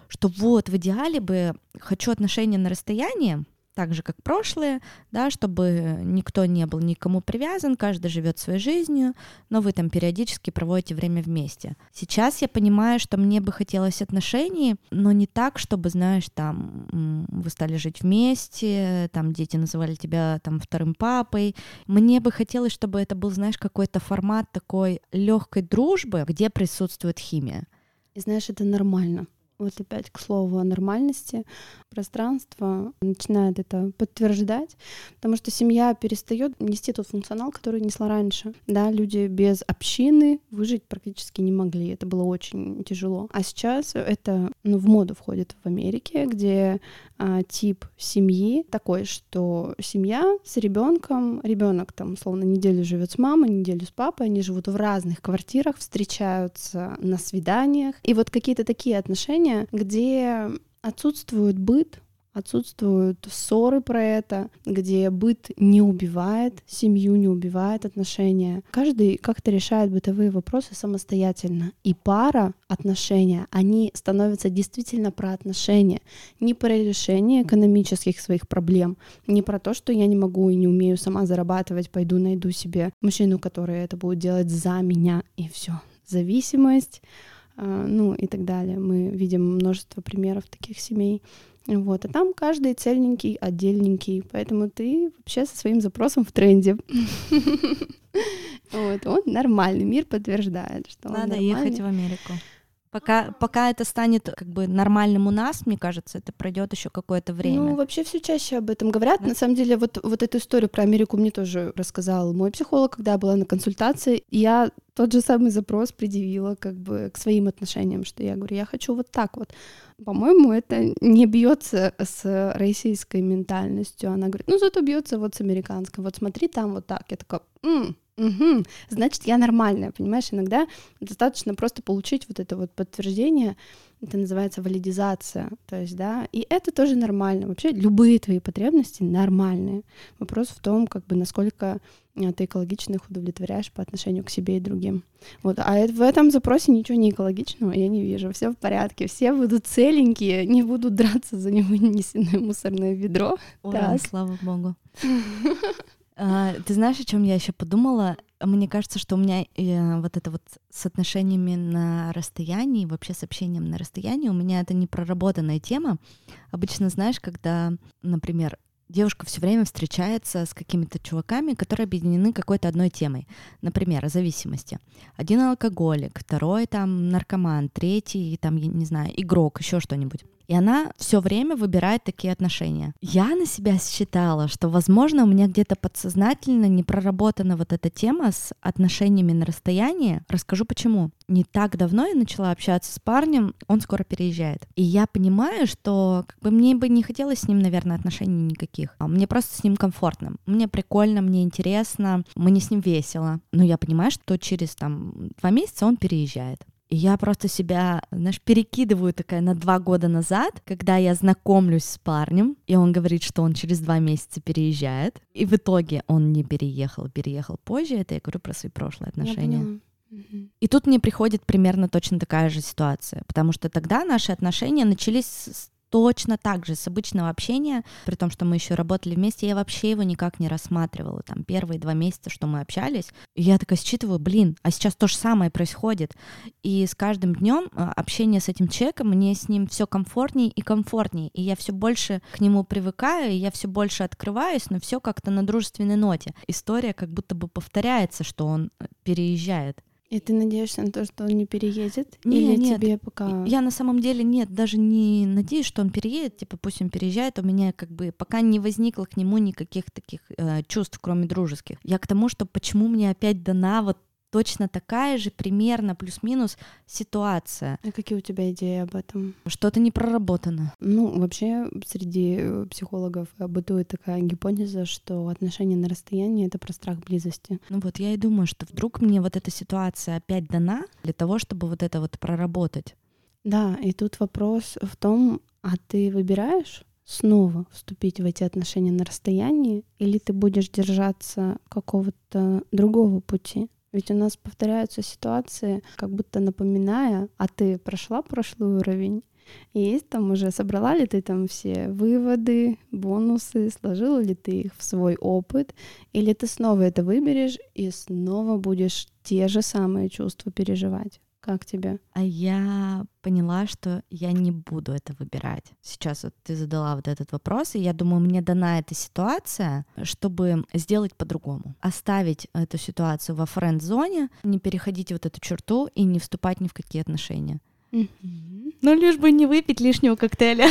что вот в идеале бы хочу отношения на расстоянии, так же, как прошлые, да, чтобы никто не был никому привязан, каждый живет своей жизнью, но вы там периодически проводите время вместе. Сейчас я понимаю, что мне бы хотелось отношений, но не так, чтобы, знаешь, там вы стали жить вместе, там дети называли тебя там вторым папой. Мне бы хотелось, чтобы это был, знаешь, какой-то формат такой легкой дружбы, где присутствует химия. И знаешь, это нормально. Вот опять к слову о нормальности. Пространство начинает это подтверждать, потому что семья перестает нести тот функционал, который несла раньше. Да, люди без общины выжить практически не могли. Это было очень тяжело. А сейчас это ну, в моду входит в Америке, где а, тип семьи такой, что семья с ребенком, ребенок там, условно, неделю живет с мамой, неделю с папой, они живут в разных квартирах, встречаются на свиданиях. И вот какие-то такие отношения, где отсутствует быт, отсутствуют ссоры про это, где быт не убивает семью, не убивает отношения. Каждый как-то решает бытовые вопросы самостоятельно. И пара, отношения, они становятся действительно про отношения, не про решение экономических своих проблем, не про то, что я не могу и не умею сама зарабатывать, пойду найду себе мужчину, который это будет делать за меня, и все. Зависимость, а, ну и так далее. Мы видим множество примеров таких семей. Вот, а там каждый цельненький, отдельненький, поэтому ты вообще со своим запросом в тренде. <laughs> Вот, он нормальный, мир подтверждает, что Надо ехать в Америку. Пока, пока это станет как бы нормальным у нас, мне кажется, это пройдет еще какое-то время. Ну, вообще все чаще об этом говорят. Да? На самом деле, вот, вот эту историю про Америку мне тоже рассказал мой психолог, когда я была на консультации. я тот же самый запрос предъявила как бы к своим отношениям, что я говорю, я хочу вот так вот. По-моему, это не бьется с российской ментальностью. Она говорит, ну зато бьется вот с американской. Вот смотри, там вот так. Я такая, м Угу. Значит, я нормальная, понимаешь? Иногда достаточно просто получить вот это вот подтверждение, это называется валидизация, то есть, да, и это тоже нормально. Вообще любые твои потребности нормальные. Вопрос в том, как бы насколько э, ты экологично их удовлетворяешь по отношению к себе и другим. Вот, а в этом запросе ничего не экологичного я не вижу. Все в порядке, все будут целенькие, не будут драться за невынесенное <laughs> мусорное ведро. Ура, так. слава богу. <laughs> А, ты знаешь, о чем я еще подумала? Мне кажется, что у меня э, вот это вот с отношениями на расстоянии, вообще с общением на расстоянии, у меня это не проработанная тема. Обычно, знаешь, когда, например, девушка все время встречается с какими-то чуваками, которые объединены какой-то одной темой. Например, о зависимости. Один алкоголик, второй там наркоман, третий там, я не знаю, игрок, еще что-нибудь. И она все время выбирает такие отношения. Я на себя считала, что, возможно, у меня где-то подсознательно не проработана вот эта тема с отношениями на расстоянии. Расскажу почему. Не так давно я начала общаться с парнем, он скоро переезжает. И я понимаю, что как бы мне бы не хотелось с ним, наверное, отношений никаких. А мне просто с ним комфортно. Мне прикольно, мне интересно, мне с ним весело. Но я понимаю, что через там два месяца он переезжает. И я просто себя, знаешь, перекидываю такая на два года назад, когда я знакомлюсь с парнем, и он говорит, что он через два месяца переезжает. И в итоге он не переехал, переехал позже. Это я говорю про свои прошлые отношения. И тут мне приходит примерно точно такая же ситуация, потому что тогда наши отношения начались с точно так же с обычного общения, при том, что мы еще работали вместе, я вообще его никак не рассматривала. Там первые два месяца, что мы общались, я такая считываю, блин, а сейчас то же самое происходит. И с каждым днем а, общение с этим человеком, мне с ним все комфортнее и комфортнее, и я все больше к нему привыкаю, и я все больше открываюсь, но все как-то на дружественной ноте. История как будто бы повторяется, что он э, переезжает. И ты надеешься на то, что он не переедет? Не, Или нет. тебе пока... Я на самом деле нет, даже не надеюсь, что он переедет, типа пусть он переезжает, у меня как бы пока не возникло к нему никаких таких э, чувств, кроме дружеских. Я к тому, что почему мне опять дана вот точно такая же примерно плюс-минус ситуация. А какие у тебя идеи об этом? Что-то не проработано. Ну, вообще среди э, психологов бытует такая гипотеза, что отношения на расстоянии — это про страх близости. Ну вот я и думаю, что вдруг мне вот эта ситуация опять дана для того, чтобы вот это вот проработать. Да, и тут вопрос в том, а ты выбираешь снова вступить в эти отношения на расстоянии, или ты будешь держаться какого-то другого пути? Ведь у нас повторяются ситуации, как будто напоминая, а ты прошла прошлый уровень, и есть там уже, собрала ли ты там все выводы, бонусы, сложила ли ты их в свой опыт, или ты снова это выберешь и снова будешь те же самые чувства переживать. Как тебе? А я поняла, что я не буду это выбирать. Сейчас вот ты задала вот этот вопрос, и я думаю, мне дана эта ситуация, чтобы сделать по-другому. Оставить эту ситуацию во френд-зоне, не переходить вот эту черту и не вступать ни в какие отношения. Mm-hmm. Ну, лишь бы не выпить лишнего коктейля.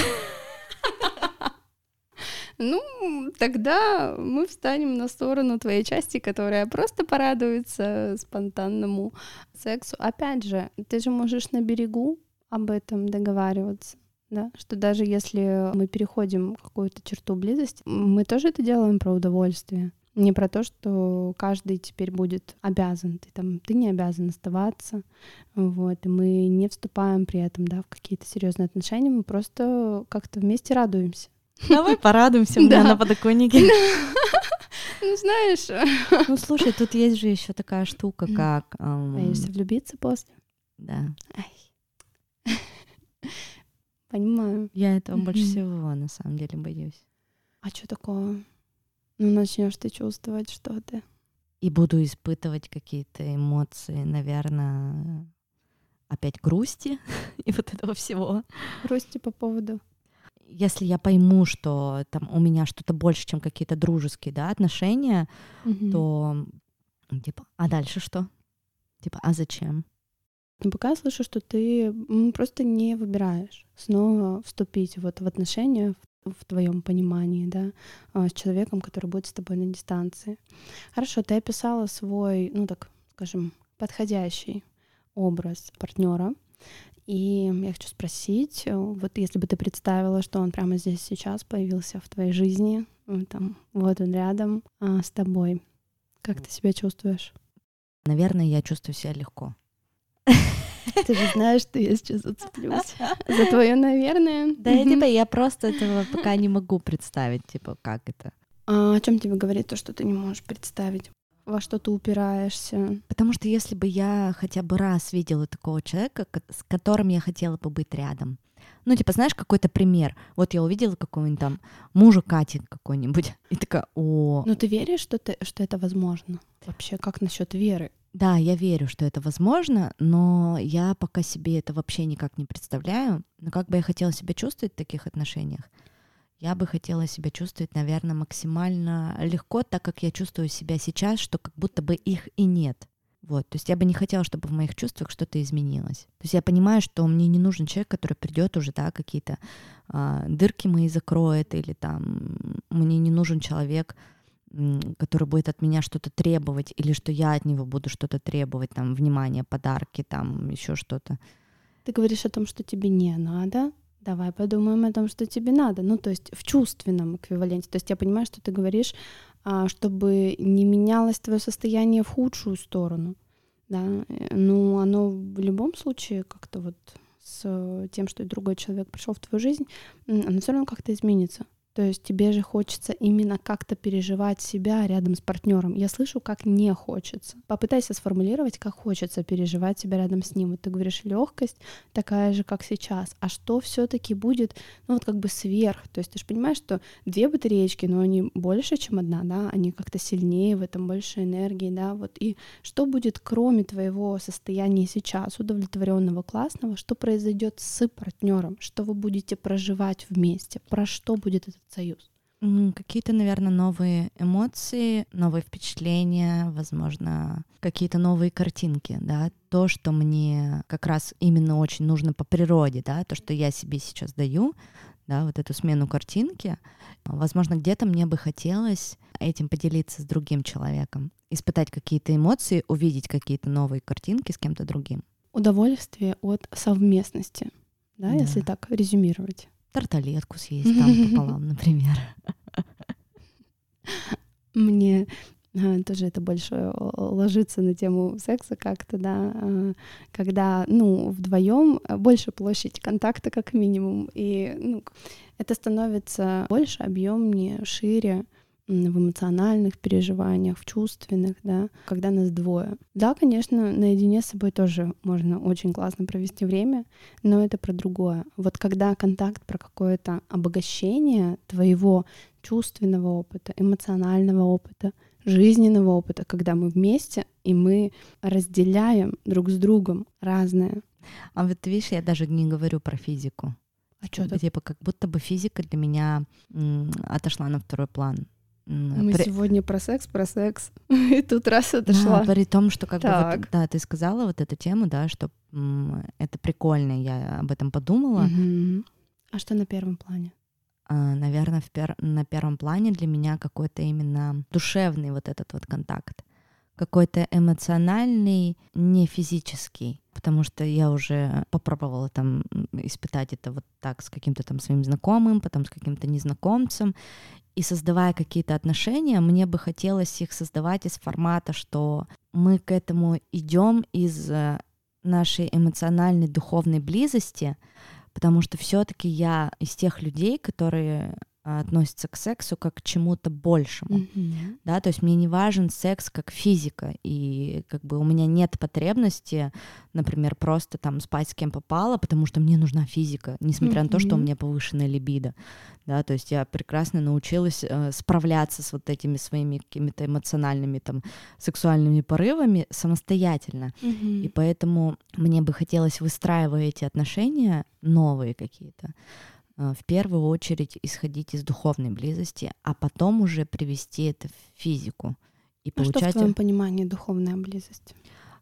Ну, тогда мы встанем на сторону твоей части, которая просто порадуется спонтанному сексу. Опять же, ты же можешь на берегу об этом договариваться. Да, что даже если мы переходим какую-то черту близости, мы тоже это делаем про удовольствие. Не про то, что каждый теперь будет обязан. Ты там, ты не обязан оставаться. Вот. И мы не вступаем при этом, да, в какие-то серьезные отношения. Мы просто как-то вместе радуемся. Давай порадуемся у меня на подоконнике. <laughs> Ну, знаешь... Ну, слушай, тут есть же еще такая штука, как... Боишься влюбиться после? Да. <laughs> Понимаю. Я этого больше всего, на самом деле, боюсь. А что такого? Ну, начнешь ты чувствовать что-то. И буду испытывать какие-то эмоции, наверное, опять грусти <laughs> и вот этого всего. Грусти по поводу если я пойму, что там у меня что-то больше, чем какие-то дружеские да, отношения, угу. то типа, а дальше что? Типа, а зачем? Но пока я слышу, что ты просто не выбираешь снова вступить вот в отношения в твоем понимании, да, а, с человеком, который будет с тобой на дистанции. Хорошо, ты описала свой, ну так, скажем, подходящий образ партнера. И я хочу спросить, э, вот если бы ты представила, что он прямо здесь сейчас появился в твоей жизни, там, вот он рядом а, с тобой, как ты себя чувствуешь? Наверное, я чувствую себя легко. Ты же знаешь, что я сейчас зацеплюсь <laughs> за твое, наверное. Да, я типа, я просто этого пока не могу представить, типа, как это. А о чем тебе говорит то, что ты не можешь представить? Во что ты упираешься? Потому что если бы я хотя бы раз видела такого человека, с которым я хотела бы быть рядом, ну, типа, знаешь, какой-то пример. Вот я увидела какого-нибудь там мужа Кати какой-нибудь, <laughs> и такая, о... Ну, ты веришь, что, ты, что это возможно? Вообще, как насчет веры? Да, я верю, что это возможно, но я пока себе это вообще никак не представляю. Но как бы я хотела себя чувствовать в таких отношениях, я бы хотела себя чувствовать, наверное, максимально легко, так как я чувствую себя сейчас, что как будто бы их и нет. Вот, то есть я бы не хотела, чтобы в моих чувствах что-то изменилось. То есть я понимаю, что мне не нужен человек, который придет уже, да, какие-то а, дырки мои закроет, или там мне не нужен человек, который будет от меня что-то требовать, или что я от него буду что-то требовать, там, внимание, подарки, там, еще что-то. Ты говоришь о том, что тебе не надо, давай подумаем о том, что тебе надо. Ну, то есть в чувственном эквиваленте. То есть я понимаю, что ты говоришь, а, чтобы не менялось твое состояние в худшую сторону. Да, э, ну, оно в любом случае как-то вот с тем, что другой человек пришел в твою жизнь, оно все равно как-то изменится. То есть тебе же хочется именно как-то переживать себя рядом с партнером. Я слышу, как не хочется. Попытайся сформулировать, как хочется переживать себя рядом с ним. Вот ты говоришь, легкость такая же, как сейчас. А что все-таки будет, ну вот как бы сверх? То есть ты же понимаешь, что две батареечки, но они больше, чем одна, да, они как-то сильнее, в этом больше энергии, да, вот. И что будет, кроме твоего состояния сейчас, удовлетворенного, классного, что произойдет с партнером, что вы будете проживать вместе, про что будет этот союз? Какие-то, наверное, новые эмоции, новые впечатления, возможно, какие-то новые картинки, да, то, что мне как раз именно очень нужно по природе, да, то, что я себе сейчас даю, да, вот эту смену картинки. Возможно, где-то мне бы хотелось этим поделиться с другим человеком, испытать какие-то эмоции, увидеть какие-то новые картинки с кем-то другим. Удовольствие от совместности, да, да. если так резюмировать тарталетку съесть там <laughs> пополам, например. Мне а, тоже это больше ложится на тему секса как-то, да, а, когда, ну, вдвоем больше площадь контакта как минимум, и ну, это становится больше, объемнее, шире, в эмоциональных переживаниях, в чувственных, да, когда нас двое. Да, конечно, наедине с собой тоже можно очень классно провести время, но это про другое. Вот когда контакт про какое-то обогащение твоего чувственного опыта, эмоционального опыта, жизненного опыта, когда мы вместе и мы разделяем друг с другом разное. А вот видишь, я даже не говорю про физику. А что Типа как будто бы физика для меня м, отошла на второй план. Мы при... сегодня про секс, про секс, <laughs> и тут раз отошла. Да, при том, что как так. бы вот, да, ты сказала вот эту тему, да, что м, это прикольно, я об этом подумала. Угу. А что на первом плане? А, наверное, в пер... на первом плане для меня какой-то именно душевный вот этот вот контакт, какой-то эмоциональный, не физический потому что я уже попробовала там испытать это вот так с каким-то там своим знакомым, потом с каким-то незнакомцем, и создавая какие-то отношения, мне бы хотелось их создавать из формата, что мы к этому идем из э, нашей эмоциональной духовной близости, потому что все-таки я из тех людей, которые относится к сексу как к чему-то большему, Мгм. да, то есть мне не важен секс как физика, и как бы у меня нет потребности, например, просто там спать с кем попало, потому что мне нужна физика, несмотря на то, что у меня повышенная либидо, да, то есть я прекрасно научилась э, справляться с вот этими своими какими-то эмоциональными там сексуальными порывами самостоятельно, Мгм. и поэтому мне бы хотелось, выстраивая эти отношения, новые какие-то, в первую очередь исходить из духовной близости, а потом уже привести это в физику. И А что в получать... твоем понимании духовная близость?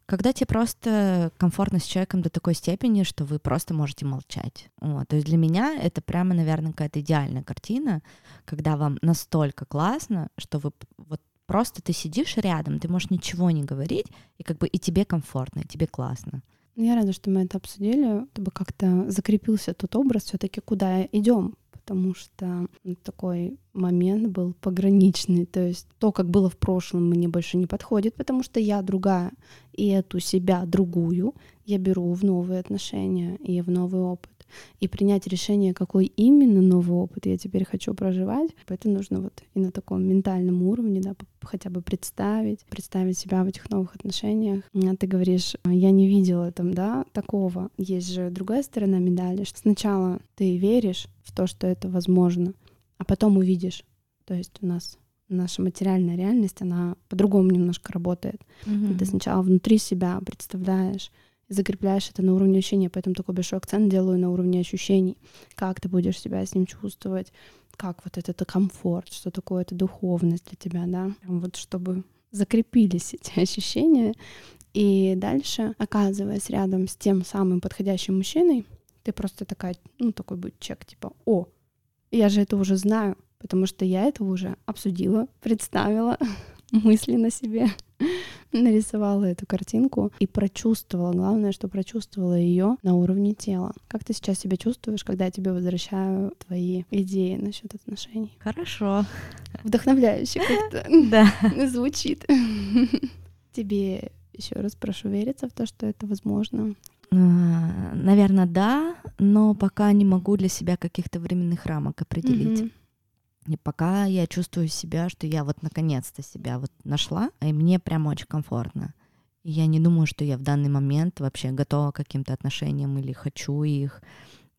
Когда тебе просто комфортно с человеком до такой степени, что вы просто можете молчать. Вот. То есть для меня это прямо, наверное, какая-то идеальная картина, когда вам настолько классно, что вы вот просто ты сидишь рядом, ты можешь ничего не говорить, и как бы и тебе комфортно, и тебе классно. Я рада, что мы это обсудили, чтобы как-то закрепился тот образ все-таки, куда идем, потому что такой момент был пограничный. То есть то, как было в прошлом, мне больше не подходит, потому что я другая, и эту себя другую я беру в новые отношения и в новый опыт. И принять решение, какой именно новый опыт я теперь хочу проживать, это нужно вот и на таком ментальном уровне, да, хотя бы представить, представить себя в этих новых отношениях. А Ты говоришь, «А, я не видела там, да, такого. Есть же другая сторона медали, что сначала ты веришь в то, что это возможно, а потом увидишь. То есть у нас наша материальная реальность, она по-другому немножко работает. Ты сначала внутри себя представляешь, закрепляешь это на уровне ощущения, поэтому такой большой акцент делаю на уровне ощущений. Как ты будешь себя с ним чувствовать, как вот этот комфорт, что такое это духовность для тебя, да, вот чтобы закрепились <laughs> эти ощущения. И дальше, оказываясь рядом с тем самым подходящим мужчиной, ты просто такая, ну, такой будет чек, типа, о, я же это уже знаю, потому что я это уже обсудила, представила <laughs> мысленно себе, <laughs> нарисовала эту картинку и прочувствовала. Главное, что прочувствовала ее на уровне тела. Как ты сейчас себя чувствуешь, когда я тебе возвращаю твои идеи насчет отношений? Хорошо. Вдохновляюще <laughs> как-то Да. <laughs> звучит. Тебе еще раз прошу вериться в то, что это возможно. Наверное, да, но пока не могу для себя каких-то временных рамок определить. И пока я чувствую себя, что я вот наконец-то себя вот нашла, и мне прям очень комфортно. И я не думаю, что я в данный момент вообще готова к каким-то отношениям или хочу их.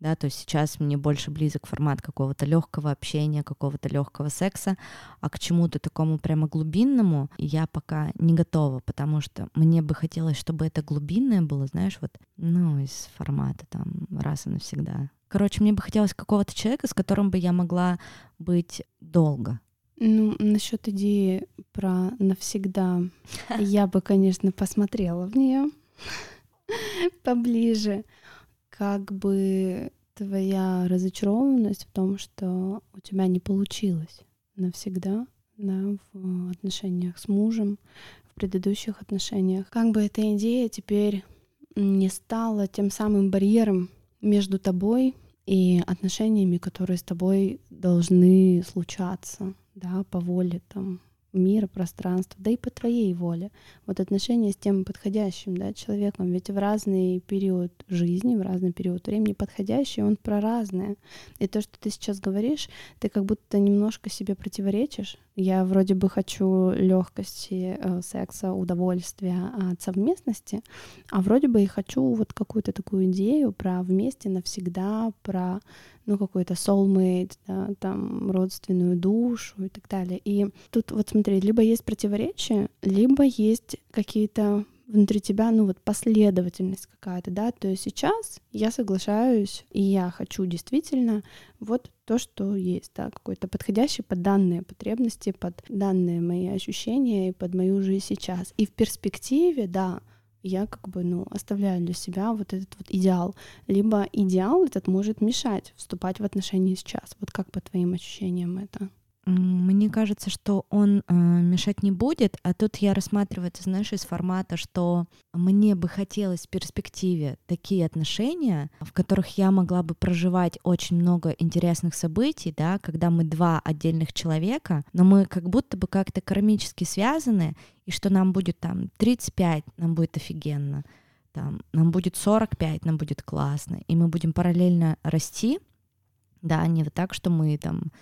Да, то есть сейчас мне больше близок формат какого-то легкого общения, какого-то легкого секса, а к чему-то такому прямо глубинному я пока не готова, потому что мне бы хотелось, чтобы это глубинное было, знаешь, вот, ну, из формата там раз и навсегда. Короче, мне бы хотелось какого-то человека, с которым бы я могла быть долго. Ну, насчет идеи про навсегда, <laughs> я бы, конечно, посмотрела в нее <laughs> поближе. Как бы твоя разочарованность в том, что у тебя не получилось навсегда, да, в отношениях с мужем, в предыдущих отношениях. Как бы эта идея теперь не стала тем самым барьером между тобой и отношениями, которые с тобой должны случаться, да, по воле там мира, пространства, да и по твоей воле. Вот отношения с тем подходящим да, человеком, ведь в разный период жизни, в разный период времени подходящий, он про разное. И то, что ты сейчас говоришь, ты как будто немножко себе противоречишь. Я вроде бы хочу легкости э, секса, удовольствия от совместности, а вроде бы и хочу вот какую-то такую идею про вместе навсегда, про ну, какой-то soulmate, да, там, родственную душу и так далее. И тут вот смотри, либо есть противоречие, либо есть какие-то внутри тебя, ну вот последовательность какая-то, да, то есть сейчас я соглашаюсь, и я хочу действительно вот то, что есть, да, какой-то подходящий под данные потребности, под данные мои ощущения и под мою жизнь сейчас. И в перспективе, да, я как бы, ну, оставляю для себя вот этот вот идеал. Либо идеал этот может мешать вступать в отношения сейчас. Вот как по твоим ощущениям это? Мне кажется, что он э, мешать не будет, а тут я рассматриваю это, знаешь, из формата, что мне бы хотелось в перспективе такие отношения, в которых я могла бы проживать очень много интересных событий, да, когда мы два отдельных человека, но мы как будто бы как-то кармически связаны, и что нам будет там 35, нам будет офигенно, там, нам будет 45, нам будет классно, и мы будем параллельно расти, да, не вот так, что мы там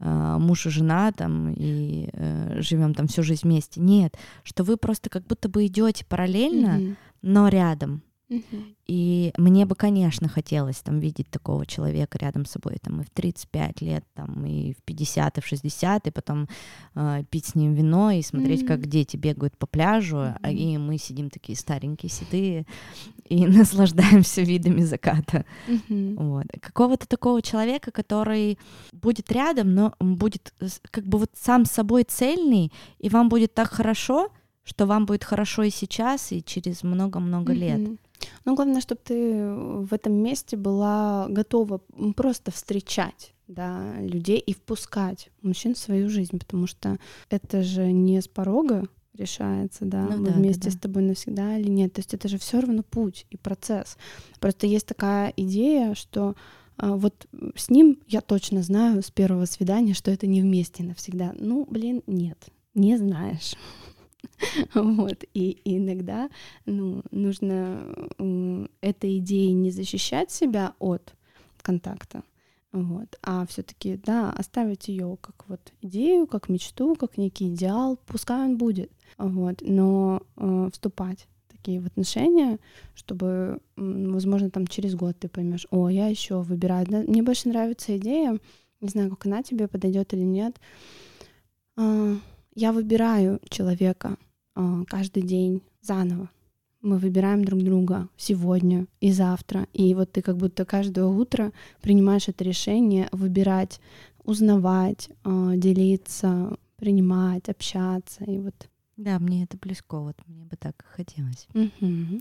муж и жена там и э, живем там всю жизнь вместе. Нет, что вы просто как будто бы идете параллельно, mm-hmm. но рядом. И мне бы, конечно, хотелось там видеть такого человека рядом с собой, там и в 35 лет, там и в 50, и в 60, и потом э, пить с ним вино и смотреть, mm-hmm. как дети бегают по пляжу, mm-hmm. и мы сидим такие старенькие, седые, и <laughs> наслаждаемся видами заката. Mm-hmm. Вот. Какого-то такого человека, который будет рядом, но будет как бы вот сам собой цельный, и вам будет так хорошо, что вам будет хорошо и сейчас, и через много-много mm-hmm. лет. Ну, главное, чтобы ты в этом месте была готова просто встречать да, людей и впускать мужчин в свою жизнь, потому что это же не с порога решается, да, ну, мы да, вместе да, да. с тобой навсегда или нет. То есть это же все равно путь и процесс. Просто есть такая идея, что а, вот с ним я точно знаю с первого свидания, что это не вместе навсегда. Ну, блин, нет, не знаешь. <laughs> Вот. И, иногда ну, нужно этой идеей не защищать себя от контакта, вот, а все-таки, да, оставить ее как вот идею, как мечту, как некий идеал, пускай он будет, вот, но э, вступать такие в отношения, чтобы, возможно, там через год ты поймешь, о, я еще выбираю. Мне больше нравится идея, не знаю, как она тебе подойдет или нет. А, я выбираю человека э, каждый день заново. Мы выбираем друг друга сегодня и завтра. И вот ты как будто каждое утро принимаешь это решение выбирать, узнавать, э, делиться, принимать, общаться. И вот да, мне это близко, вот мне бы так хотелось. Угу.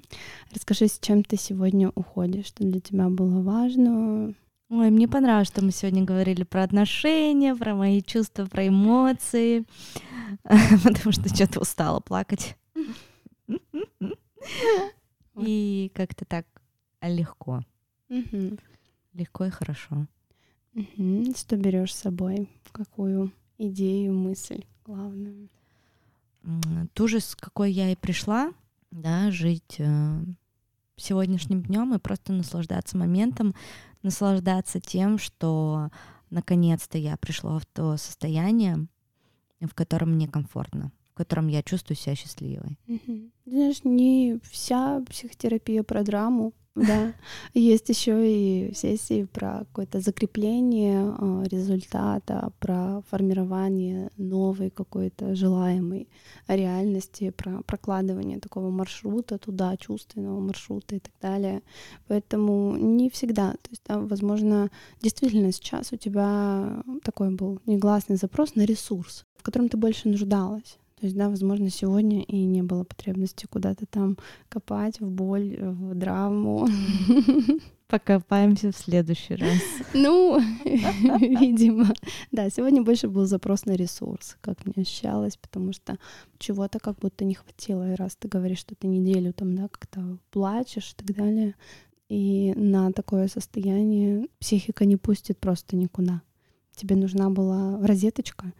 Расскажи, с чем ты сегодня уходишь, что для тебя было важно, Ой, мне понравилось, что мы сегодня говорили про отношения, про мои чувства, про эмоции, <laughs> потому что что-то устала плакать. <laughs> И как-то так легко. Легко и хорошо. Что берешь с собой? Какую идею, мысль главную? Ту же, с какой я и пришла, да, жить э, сегодняшним днем и просто наслаждаться моментом, наслаждаться тем, что наконец-то я пришла в то состояние, в котором мне комфортно, в котором я чувствую себя счастливой. Угу. Знаешь, не вся психотерапия про драму, да. Есть еще и сессии про какое-то закрепление а, результата, про формирование новой какой-то желаемой реальности, про прокладывание такого маршрута туда, чувственного маршрута и так далее. Поэтому не всегда. То есть, да, возможно, действительно сейчас у тебя такой был негласный запрос на ресурс, в котором ты больше нуждалась. То есть, да, возможно, сегодня и не было потребности куда-то там копать в боль, в драму. <laughs> Покопаемся в следующий раз. <laughs> Ну, <laughs> видимо. Да, сегодня больше был запрос на ресурс, как мне ощущалось, потому что чего-то как будто не хватило. И раз ты говоришь, что ты неделю там, да, как-то плачешь и так далее, и на такое состояние психика не пустит просто никуда. Тебе нужна была розеточка,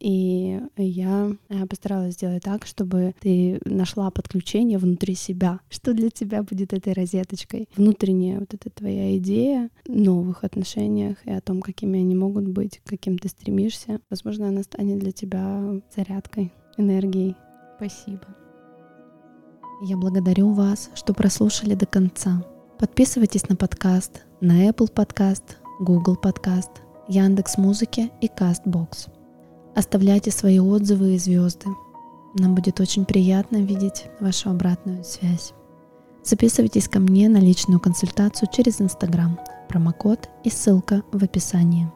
и я э, постаралась сделать так, чтобы ты нашла подключение внутри себя. Что для тебя будет этой розеточкой? Внутренняя вот эта твоя идея о новых отношениях и о том, какими они могут быть, каким ты стремишься. Возможно, она станет для тебя зарядкой, энергией. Спасибо. Я благодарю вас, что прослушали до конца. Подписывайтесь на подкаст на Apple Podcast, Google Podcast, Яндекс Музыки и Castbox. Оставляйте свои отзывы и звезды. Нам будет очень приятно видеть вашу обратную связь. Записывайтесь ко мне на личную консультацию через Инстаграм. Промокод и ссылка в описании.